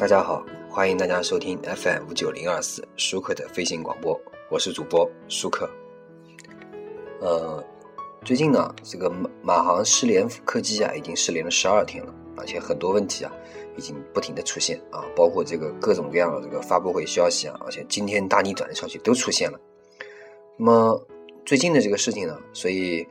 大家好，欢迎大家收听 FM 五九零二四舒克的飞行广播，我是主播舒克。呃，最近呢，这个马航失联客机啊，已经失联了十二天了，而且很多问题啊，已经不停的出现啊，包括这个各种各样的这个发布会消息啊，而且今天大逆转的消息都出现了。那么最近的这个事情呢，所以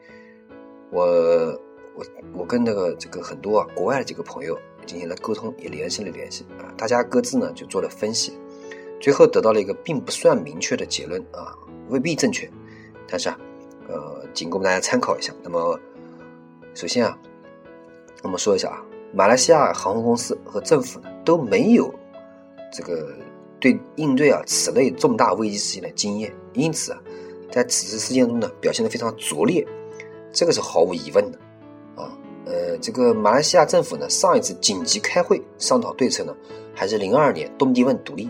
我我我跟那个这个很多啊国外的几个朋友。进行了沟通，也联系了联系啊，大家各自呢就做了分析，最后得到了一个并不算明确的结论啊，未必正确，但是啊，呃，仅供大家参考一下。那么，首先啊，我们说一下啊，马来西亚航空公司和政府呢都没有这个对应对啊此类重大危机事件的经验，因此啊，在此次事件中呢表现的非常拙劣，这个是毫无疑问的。这个马来西亚政府呢，上一次紧急开会商讨对策呢，还是零二年东帝汶独立，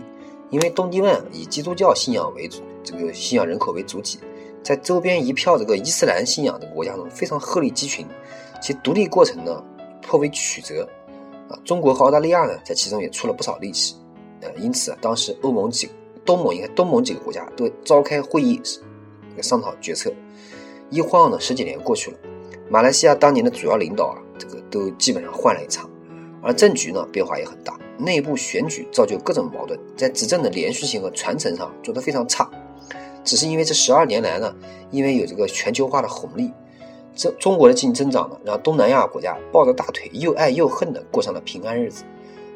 因为东帝汶以基督教信仰为主，这个信仰人口为主体，在周边一票这个伊斯兰信仰的国家中非常鹤立鸡群，其独立过程呢颇为曲折，啊，中国和澳大利亚呢在其中也出了不少力气，呃，因此啊，当时欧盟几东盟应该东盟几个国家都召开会议，商讨决策，一晃呢十几年过去了。马来西亚当年的主要领导啊，都基本上换了一场，而政局呢变化也很大，内部选举造就各种矛盾，在执政的连续性和传承上做得非常差。只是因为这十二年来呢，因为有这个全球化的红利，这中国的经济增长呢，让东南亚国家抱着大腿又爱又恨的过上了平安日子。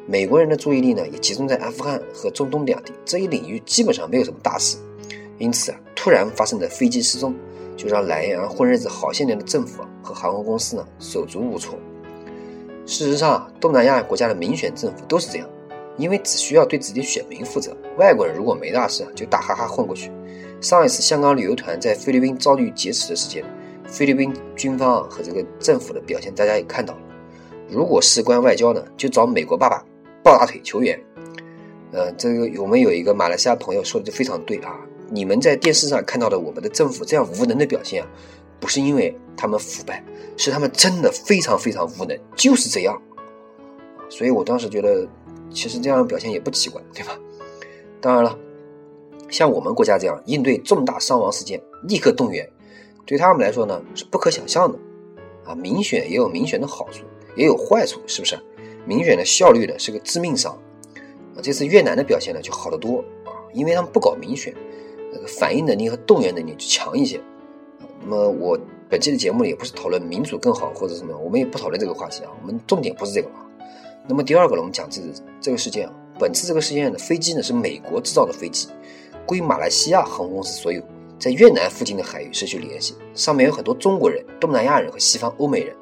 美国人的注意力呢也集中在阿富汗和中东两地这一领域，基本上没有什么大事。因此啊，突然发生的飞机失踪。就让莱阳混日子好些年的政府和航空公司呢手足无措。事实上，东南亚国家的民选政府都是这样，因为只需要对自己选民负责。外国人如果没大事，就打哈哈混过去。上一次香港旅游团在菲律宾遭遇劫持的事件，菲律宾军方和这个政府的表现大家也看到了。如果事关外交呢，就找美国爸爸抱大腿求援。呃，这个我们有一个马来西亚朋友说的就非常对啊。你们在电视上看到的我们的政府这样无能的表现啊，不是因为他们腐败，是他们真的非常非常无能，就是这样。所以我当时觉得，其实这样的表现也不奇怪，对吧？当然了，像我们国家这样应对重大伤亡事件立刻动员，对他们来说呢是不可想象的。啊，民选也有民选的好处，也有坏处，是不是？民选的效率呢是个致命伤。啊，这次越南的表现呢就好得多啊，因为他们不搞民选。那个反应能力和动员能力就强一些。那么我本期的节目呢，也不是讨论民主更好或者什么，我们也不讨论这个话题啊。我们重点不是这个啊。那么第二个呢，我们讲这这个事件啊，本次这个事件的飞机呢是美国制造的飞机，归马来西亚航空公司所有，在越南附近的海域失去联系，上面有很多中国人、东南亚人和西方欧美人。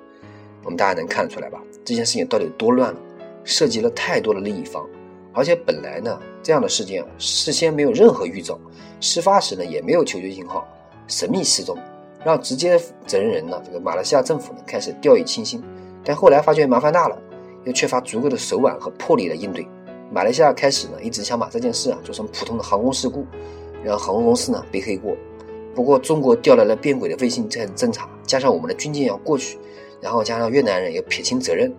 我们大家能看得出来吧？这件事情到底有多乱了？涉及了太多的利益方。而且本来呢，这样的事件啊事先没有任何预兆，事发时呢也没有求救信号，神秘失踪，让直接责任人呢这个马来西亚政府呢开始掉以轻心，但后来发觉麻烦大了，又缺乏足够的手腕和魄力来应对，马来西亚开始呢一直想把这件事啊做成普通的航空事故，让航空公司呢背黑锅。不过中国调来了变轨的卫星在侦查，加上我们的军舰要过去，然后加上越南人也撇清责任。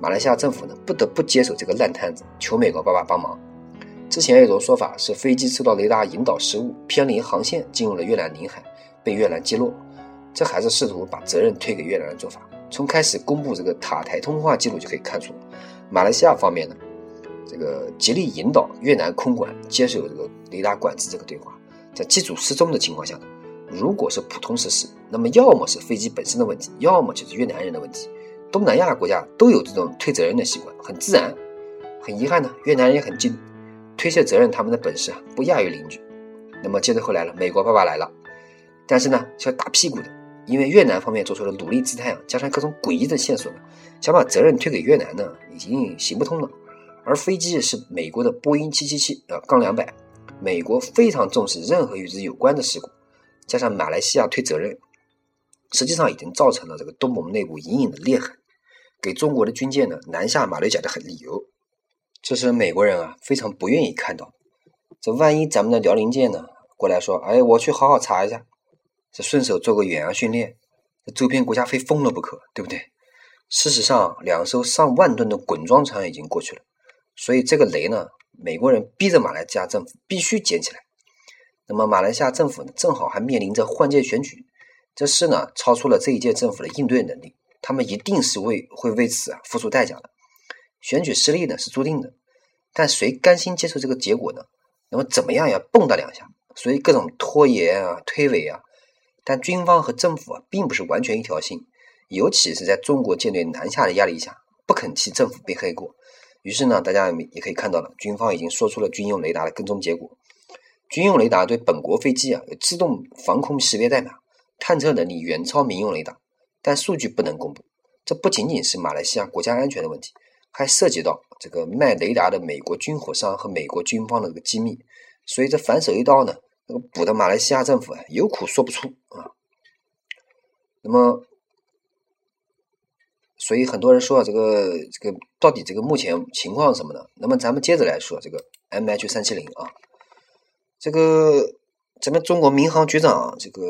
马来西亚政府呢不得不接手这个烂摊子，求美国爸爸帮忙。之前有种说法是飞机受到雷达引导失误，偏离航线进入了越南领海，被越南击落。这还是试图把责任推给越南的做法。从开始公布这个塔台通话记录就可以看出，马来西亚方面呢，这个极力引导越南空管接受这个雷达管制这个对话。在机组失踪的情况下，如果是普通失事，那么要么是飞机本身的问题，要么就是越南人的问题。东南亚国家都有这种推责任的习惯，很自然。很遗憾呢，越南人也很精，推卸责任他们的本事啊不亚于邻居。那么接着后来了，美国爸爸来了，但是呢是要打屁股的，因为越南方面做出了努力姿态啊，加上各种诡异的线索，想把责任推给越南呢，已经行不通了。而飞机是美国的波音七七七啊杠两百，美国非常重视任何与之有关的事故，加上马来西亚推责任。实际上已经造成了这个东盟内部隐隐的裂痕，给中国的军舰呢南下马六甲的很理由，这是美国人啊非常不愿意看到。这万一咱们的辽宁舰呢过来说，哎，我去好好查一下，这顺手做个远洋训练，这周边国家非疯了不可，对不对？事实上，两艘上万吨的滚装船已经过去了，所以这个雷呢，美国人逼着马来西亚政府必须捡起来。那么马来西亚政府呢，正好还面临着换届选举，这事呢超出了这一届政府的应对能力，他们一定是为会为此啊付出代价的。选举失利呢是注定的，但谁甘心接受这个结果呢？那么怎么样也蹦跶两下，所以各种拖延啊、推诿啊。但军方和政府啊，并不是完全一条心，尤其是在中国舰队南下的压力下，不肯替政府背黑锅。于是呢，大家也可以看到了，军方已经说出了军用雷达的跟踪结果。军用雷达对本国飞机啊有自动防空识别代码，探测能力远超民用雷达，但数据不能公布。这不仅仅是马来西亚国家安全的问题，还涉及到这个卖雷达的美国军火商和美国军方的这个机密。所以这反手一刀呢？这个补的马来西亚政府啊，有苦说不出啊。那么，所以很多人说啊，这个这个到底这个目前情况什么呢？那么咱们接着来说这个 M H 三七零啊，这个咱们中国民航局长这个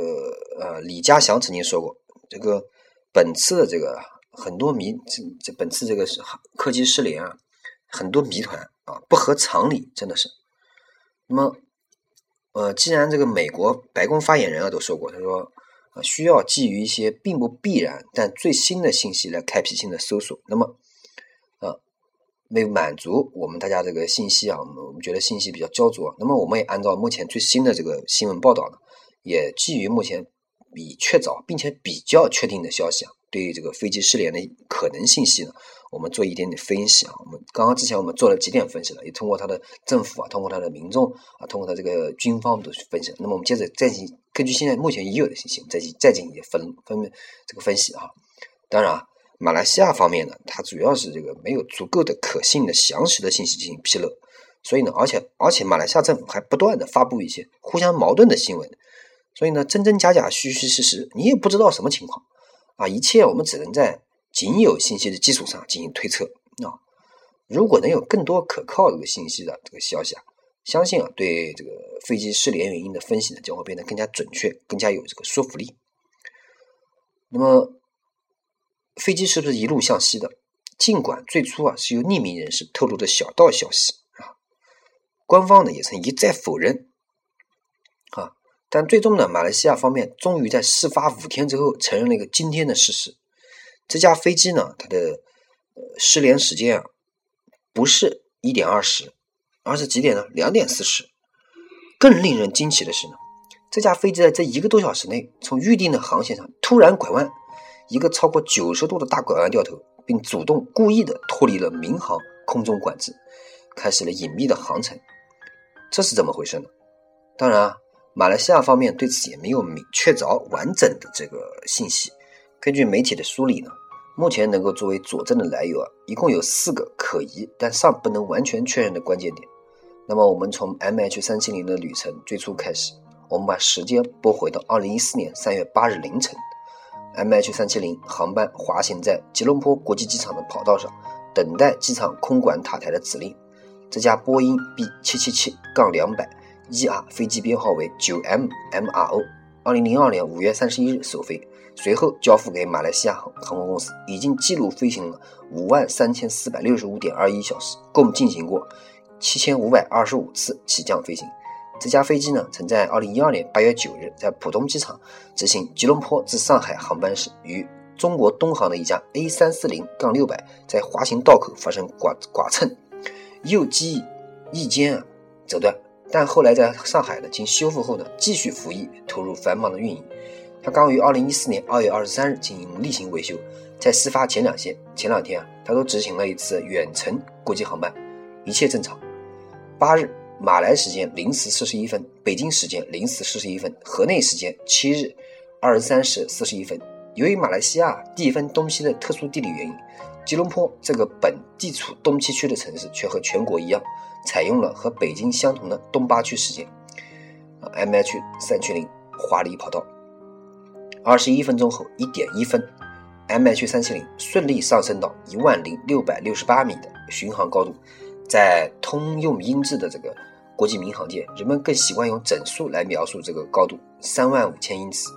呃李家祥曾经说过，这个本次的这个很多谜这这本次这个是客机失联啊，很多谜团啊不合常理，真的是。那么。呃，既然这个美国白宫发言人啊都说过，他说，呃，需要基于一些并不必然但最新的信息来开辟性的搜索，那么，呃，为满足我们大家这个信息啊，我们我们觉得信息比较焦灼，那么我们也按照目前最新的这个新闻报道呢，也基于目前比确凿并且比较确定的消息啊，对于这个飞机失联的可能信息呢。我们做一点点分析啊，我们刚刚之前我们做了几点分析了，也通过他的政府啊，通过他的民众啊，通过他这个军方都去分析。那么我们接着再进根据现在目前已有的信息，再进再进行分分这个分析啊。当然啊，马来西亚方面呢，它主要是这个没有足够的可信的详实的信息进行披露，所以呢，而且而且马来西亚政府还不断的发布一些互相矛盾的新闻，所以呢，真真假假，虚虚实实，你也不知道什么情况啊。一切我们只能在。仅有信息的基础上进行推测啊，如果能有更多可靠这个信息的这个消息啊，相信啊对这个飞机失联原因的分析呢将会变得更加准确，更加有这个说服力。那么飞机是不是一路向西的？尽管最初啊是由匿名人士透露的小道消息啊，官方呢也曾一再否认，但最终呢马来西亚方面终于在事发五天之后承认了一个惊天的事实。这架飞机呢，它的失联时间啊，不是一点二十，而是几点呢？两点四十。更令人惊奇的是呢，这架飞机在这一个多小时内，从预定的航线上突然拐弯，一个超过九十度的大拐弯掉头，并主动故意的脱离了民航空中管制，开始了隐秘的航程。这是怎么回事呢？当然啊，马来西亚方面对此也没有明确凿完整的这个信息。根据媒体的梳理呢，目前能够作为佐证的来由啊，一共有四个可疑但尚不能完全确认的关键点。那么，我们从 MH 三七零的旅程最初开始，我们把时间拨回到二零一四年三月八日凌晨，MH 三七零航班滑行在吉隆坡国际机场的跑道上，等待机场空管塔台的指令。这架波音 B 七七七杠两百 ER 飞机编号为九 M MRO，二零零二年五月三十一日首飞。随后交付给马来西亚航航空公司，已经记录飞行了五万三千四百六十五点二一小时，共进行过七千五百二十五次起降飞行。这架飞机呢，曾在二零一二年八月九日在浦东机场执行吉隆坡至上海航班时，与中国东航的一架 A 三四零杠六百在滑行道口发生剐剐蹭，右机翼尖啊折断，但后来在上海呢经修复后呢，继续服役，投入繁忙的运营。他刚于二零一四年二月二十三日进行例行维修，在事发前两天，前两天啊，他都执行了一次远程国际航班，一切正常。八日马来时间零时四十一分，北京时间零时四十一分，河内时间七日二十三时四十一分。由于马来西亚地分东西的特殊地理原因，吉隆坡这个本地处东七区的城市却和全国一样，采用了和北京相同的东八区时间。啊，M H 三七零华丽跑道。二十一分钟后，一点一分，MH 三七零顺利上升到一万零六百六十八米的巡航高度。在通用英制的这个国际民航界，人们更习惯用整数来描述这个高度，三万五千英尺。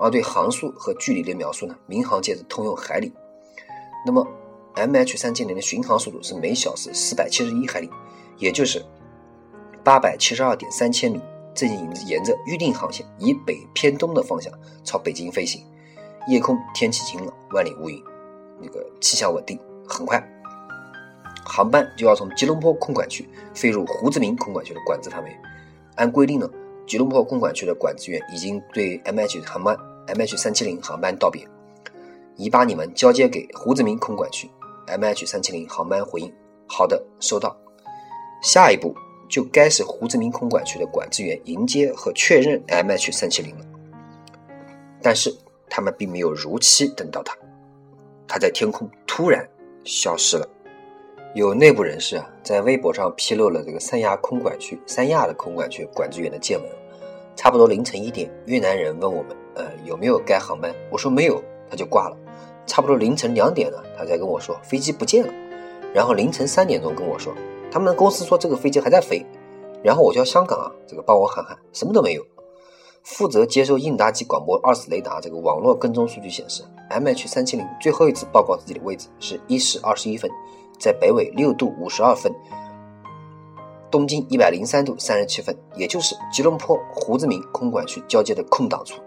而对航速和距离的描述呢，民航界是通用海里。那么，，MH 三千零的巡航速度是每小时四百七十一海里，也就是八百七十二点三千米。正沿着预定航线，以北偏东的方向朝北京飞行。夜空天气晴朗，万里无云，那个气象稳定。很快，航班就要从吉隆坡空管区飞入胡志明空管区的管制范围。按规定呢，吉隆坡空管区的管制员已经对 MH 航班 MH 三七零航班道别，已把你们交接给胡志明空管区。MH 三七零航班回应：好的，收到。下一步。就该是胡志明空管区的管制员迎接和确认 MH 三七零了，但是他们并没有如期等到他，他在天空突然消失了。有内部人士啊，在微博上披露了这个三亚空管区三亚的空管区管制员的见闻。差不多凌晨一点，越南人问我们，呃，有没有该航班？我说没有，他就挂了。差不多凌晨两点了，他才跟我说飞机不见了。然后凌晨三点钟跟我说。他们公司说这个飞机还在飞，然后我叫香港啊，这个帮我喊喊，什么都没有。负责接收应答机广播二次雷达这个网络跟踪数据显示，MH 三七零最后一次报告自己的位置是一时二十一分，在北纬六度五十二分，东经一百零三度三十七分，也就是吉隆坡胡志明空管区交接的空档处。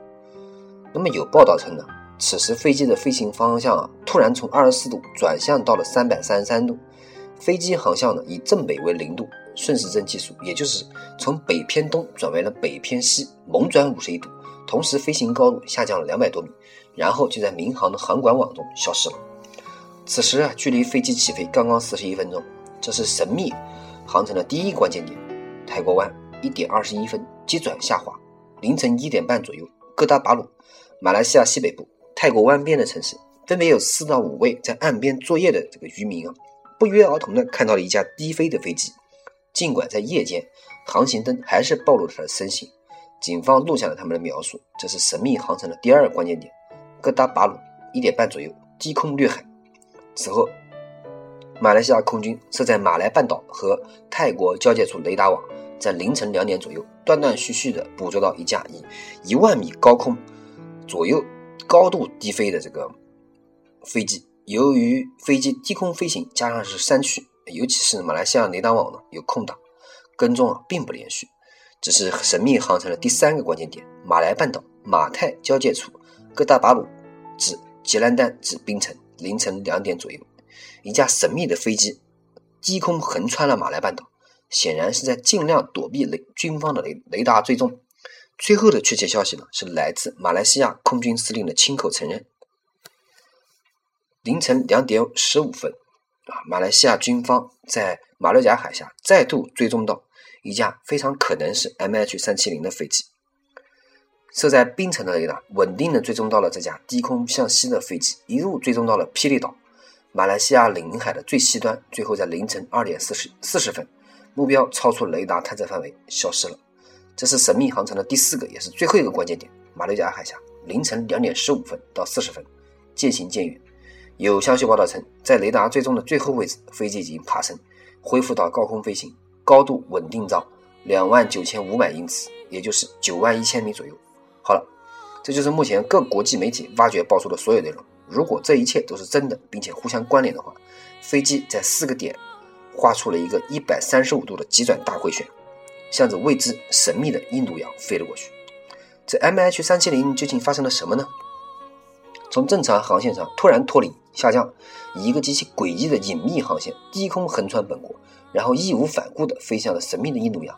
那么有报道称呢，此时飞机的飞行方向啊，突然从二十四度转向到了三百三十三度。飞机航向呢，以正北为零度，顺时针计数，也就是从北偏东转为了北偏西，猛转五十一度，同时飞行高度下降了两百多米，然后就在民航的航管网中消失了。此时啊，距离飞机起飞刚刚四十一分钟，这是神秘航程的第一关键点。泰国湾一点二十一分急转下滑，凌晨一点半左右，哥打巴鲁，马来西亚西北部泰国湾边的城市，分别有四到五位在岸边作业的这个渔民啊。不约而同地看到了一架低飞的飞机，尽管在夜间，航行灯还是暴露了它的身形。警方录下了他们的描述。这是神秘航程的第二个关键点。哥达巴鲁一点半左右，低空掠海。此后，马来西亚空军设在马来半岛和泰国交界处雷达网，在凌晨两点左右，断断续续地捕捉到一架以一万米高空左右高度低飞的这个飞机。由于飞机低空飞行，加上是山区，尤其是马来西亚雷达网呢有空档，跟踪啊并不连续。这是神秘航程的第三个关键点：马来半岛马泰交界处，哥打巴鲁至吉兰丹至槟城，凌晨两点左右，一架神秘的飞机低空横穿了马来半岛，显然是在尽量躲避雷军方的雷雷达追踪。最后的确切消息呢，是来自马来西亚空军司令的亲口承认。凌晨两点十五分，啊，马来西亚军方在马六甲海峡再度追踪到一架非常可能是 MH 三七零的飞机。设在槟城的雷达稳定的追踪到了这架低空向西的飞机，一路追踪到了霹雳岛，马来西亚领海的最西端。最后在凌晨二点四十四十分，目标超出雷达探测范围，消失了。这是神秘航程的第四个也是最后一个关键点：马六甲海峡凌晨两点十五分到四十分，渐行渐远。有消息报道称，在雷达追踪的最后位置，飞机已经爬升，恢复到高空飞行，高度稳定到两万九千五百英尺，也就是九万一千米左右。好了，这就是目前各国际媒体挖掘爆出的所有内容。如果这一切都是真的，并且互相关联的话，飞机在四个点画出了一个一百三十五度的急转大回旋，向着未知神秘的印度洋飞了过去。这 M H 三七零究竟发生了什么呢？从正常航线上突然脱离下降，以一个极其诡异的隐秘航线低空横穿本国，然后义无反顾地飞向了神秘的印度洋。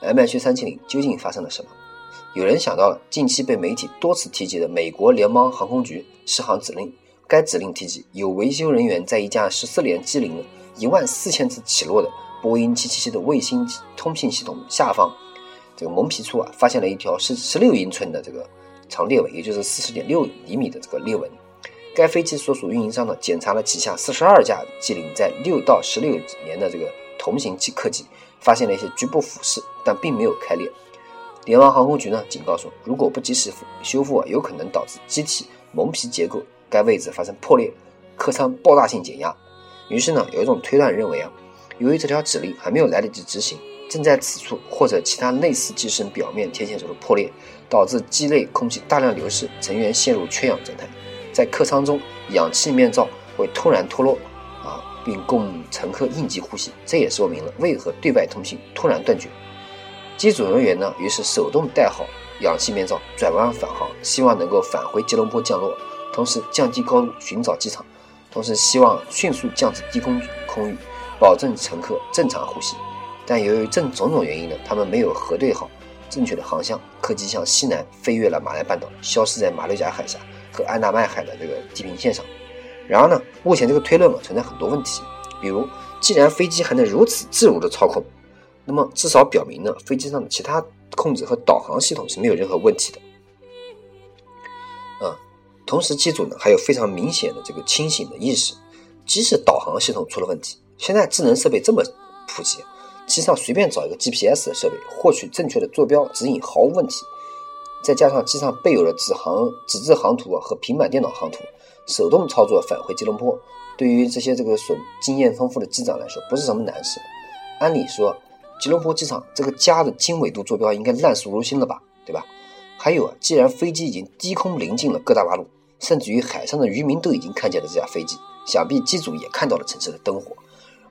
MH 三七零究竟发生了什么？有人想到了近期被媒体多次提及的美国联邦航空局试航指令。该指令提及有维修人员在一架十四连机龄了一万四千次起落的波音七七七的卫星通信系统下方这个蒙皮处啊，发现了一条十十六英寸的这个。长裂纹，也就是四十点六厘米的这个裂纹。该飞机所属运营商呢，检查了旗下四十二架机龄在六到十六年的这个同型机客机，发现了一些局部腐蚀，但并没有开裂。联邦航空局呢，警告说，如果不及时修复啊，有可能导致机体蒙皮结构该位置发生破裂，客舱爆炸性减压。于是呢，有一种推断认为啊，由于这条指令还没有来得及执行。正在此处或者其他类似机身表面天线轴的破裂，导致机内空气大量流失，成员陷入缺氧状态。在客舱中，氧气面罩会突然脱落，啊，并供乘客应急呼吸。这也说明了为何对外通信突然断绝。机组人员呢，于是手动戴好氧气面罩，转弯返航，希望能够返回吉隆坡降落，同时降低高度寻找机场，同时希望迅速降至低空空域，保证乘客正常呼吸。但由于正种种原因呢，他们没有核对好正确的航向，客机向西南飞越了马来半岛，消失在马六甲海峡和安达曼海的这个地平线上。然而呢，目前这个推论啊存在很多问题，比如，既然飞机还能如此自如的操控，那么至少表明呢，飞机上的其他控制和导航系统是没有任何问题的。啊，同时机组呢还有非常明显的这个清醒的意识，即使导航系统出了问题，现在智能设备这么普及，机上随便找一个 GPS 的设备，获取正确的坐标指引毫无问题。再加上机上备有了纸航纸质航图和平板电脑航图。手动操作返回吉隆坡，对于这些这个所经验丰富的机长来说，不是什么难事。按理说，吉隆坡机场这个家的经纬度坐标应该烂熟如新了吧，对吧？还有啊，既然飞机已经低空临近了各大马路，甚至于海上的渔民都已经看见了这架飞机，想必机组也看到了城市的灯火。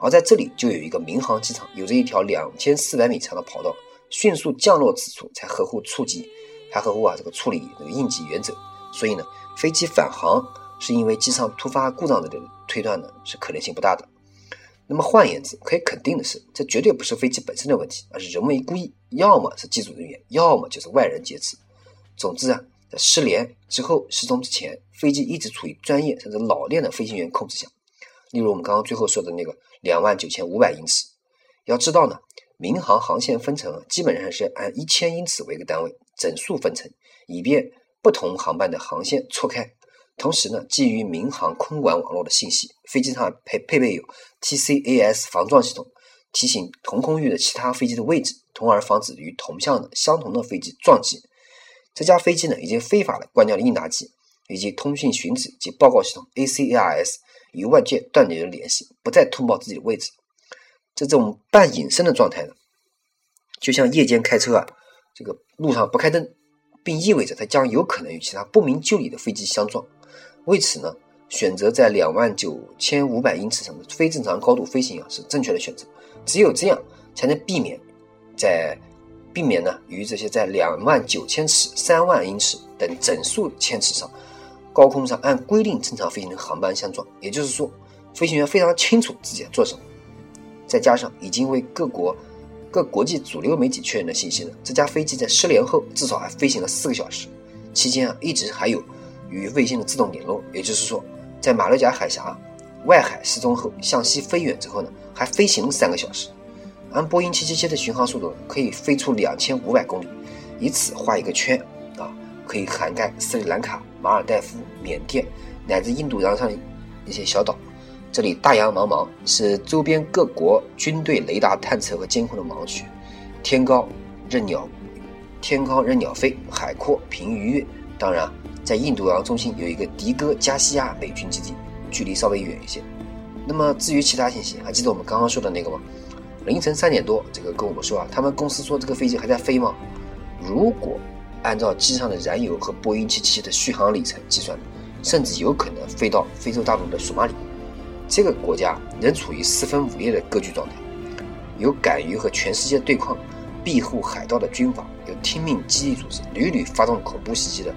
而在这里就有一个民航机场，有着一条两千四百米长的跑道，迅速降落此处才合乎处机，还合乎啊这个处理这个应急原则。所以呢，飞机返航。是因为机上突发故障的这个推断呢，是可能性不大的。那么换言之，可以肯定的是，这绝对不是飞机本身的问题，而是人为故意，要么是机组人员，要么就是外人劫持。总之啊，在失联之后、失踪之前，飞机一直处于专业甚至老练的飞行员控制下。例如我们刚刚最后说的那个两万九千五百英尺。要知道呢，民航航线分成基本上是按一千英尺为一个单位整数分成，以便不同航班的航线错开。同时呢，基于民航空管网络的信息，飞机上配配备有 TCAS 防撞系统，提醒同空域的其他飞机的位置，从而防止与同向的相同的飞机撞击。这架飞机呢，已经非法的关掉了应答机，以及通讯寻址及报告系统 ACARS 与外界断绝了联系，不再通报自己的位置。这种半隐身的状态呢，就像夜间开车啊，这个路上不开灯，并意味着它将有可能与其他不明就里的飞机相撞。为此呢，选择在两万九千五百英尺上的非正常高度飞行啊，是正确的选择。只有这样，才能避免在避免呢与这些在两万九千尺、三万英尺等整数千尺上高空上按规定正常飞行的航班相撞。也就是说，飞行员非常清楚自己在做什么。再加上已经为各国各国际主流媒体确认的信息呢，这架飞机在失联后至少还飞行了四个小时，期间啊一直还有。与卫星的自动联络，也就是说，在马六甲海峡外海失踪后，向西飞远之后呢，还飞行了三个小时。按波音777的巡航速度，可以飞出两千五百公里，以此画一个圈，可以涵盖斯里兰卡、马尔代夫、缅甸乃至印度洋上的一些小岛。这里大洋茫茫，是周边各国军队雷达探测和监控的盲区。天高任鸟，天高任鸟飞，海阔凭鱼跃。当然。在印度洋中心有一个迪戈加西亚美军基地，距离稍微远一些。那么至于其他信息，还记得我们刚刚说的那个吗？凌晨三点多，这个跟我们说啊，他们公司说这个飞机还在飞吗？如果按照机上的燃油和波音777的续航里程计算，甚至有可能飞到非洲大陆的索马里。这个国家仍处于四分五裂的割据状态，有敢于和全世界对抗、庇护海盗的军阀，有听命基地组织，屡屡发动恐怖袭击的。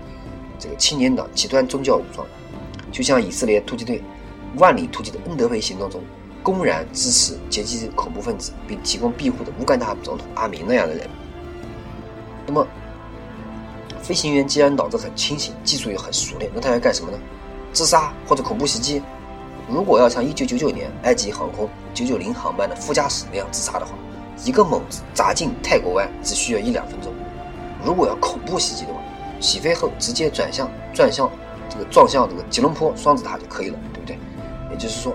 这个青年党极端宗教武装，就像以色列突击队万里突击的恩德培行动中，公然支持劫机恐怖分子并提供庇护的乌干达总统阿明那样的人。那么，飞行员既然脑子很清醒，技术又很熟练，那他要干什么呢？自杀或者恐怖袭击？如果要像1999年埃及航空990航班的副驾驶那样自杀的话，一个猛子砸进泰国湾只需要一两分钟。如果要恐怖袭击的话，起飞后直接转向转向这个撞向这个吉隆坡双子塔就可以了，对不对？也就是说，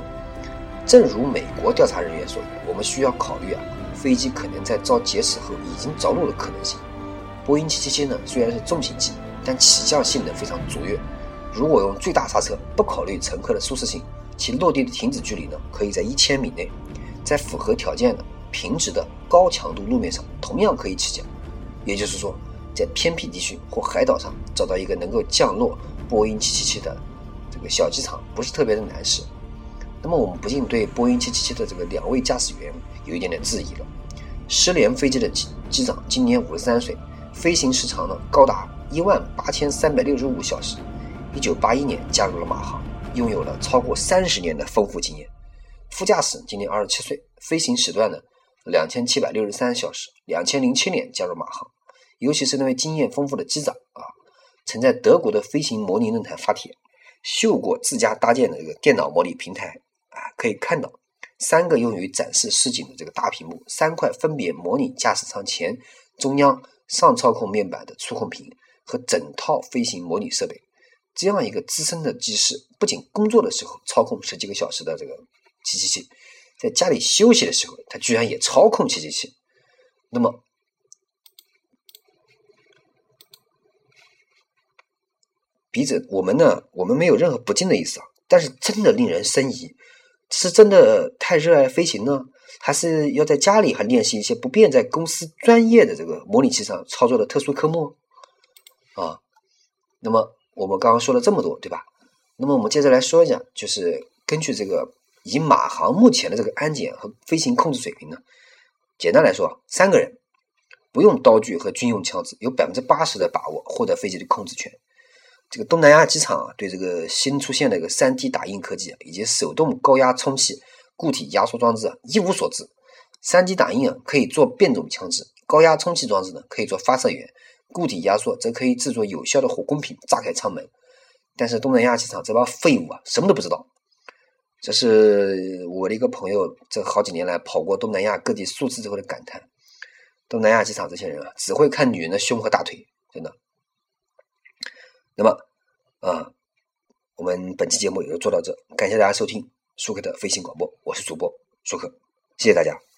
正如美国调查人员说的，我们需要考虑啊，飞机可能在遭劫持后已经着陆的可能性。波音777呢虽然是重型机，但起降性能非常卓越。如果用最大刹车，不考虑乘客的舒适性，其落地的停止距离呢可以在一千米内，在符合条件的平直的高强度路面上同样可以起降。也就是说。在偏僻地区或海岛上找到一个能够降落波音777的这个小机场，不是特别的难事。那么我们不禁对波音七七七的这个两位驾驶员有一点点质疑了。失联飞机的机机长今年五十三岁，飞行时长呢高达一万八千三百六十五小时。一九八一年加入了马航，拥有了超过三十年的丰富经验。副驾驶今年二十七岁，飞行时段呢两千七百六十三小时。两千零七年加入马航，尤其是那位经验丰富的机长啊，曾在德国的飞行模拟论坛发帖，秀过自家搭建的这个电脑模拟平台啊，可以看到。三个用于展示实景的这个大屏幕，三块分别模拟驾驶舱前、中央、上操控面板的触控屏和整套飞行模拟设备。这样一个资深的机师，不仅工作的时候操控十几个小时的这个七七七，在家里休息的时候，他居然也操控七七七。那么，笔者我们呢？我们没有任何不敬的意思啊，但是真的令人生疑。是真的太热爱飞行呢，还是要在家里还练习一些不便在公司专业的这个模拟器上操作的特殊科目啊？那么我们刚刚说了这么多，对吧？那么我们接着来说一下，就是根据这个以马航目前的这个安检和飞行控制水平呢，简单来说，三个人不用刀具和军用枪支，有百分之八十的把握获得飞机的控制权。这个东南亚机场啊，对这个新出现的一个三 D 打印科技以及手动高压充气固体压缩装置一无所知。三 D 打印啊可以做变种枪支，高压充气装置呢可以做发射源，固体压缩则可以制作有效的火攻品，炸开舱门。但是东南亚机场这帮废物啊，什么都不知道。这是我的一个朋友，这好几年来跑过东南亚各地数次之后的感叹：东南亚机场这些人啊，只会看女人的胸和大腿，真的。那么，啊，我们本期节目也就做到这，感谢大家收听舒克的飞行广播，我是主播舒克，谢谢大家。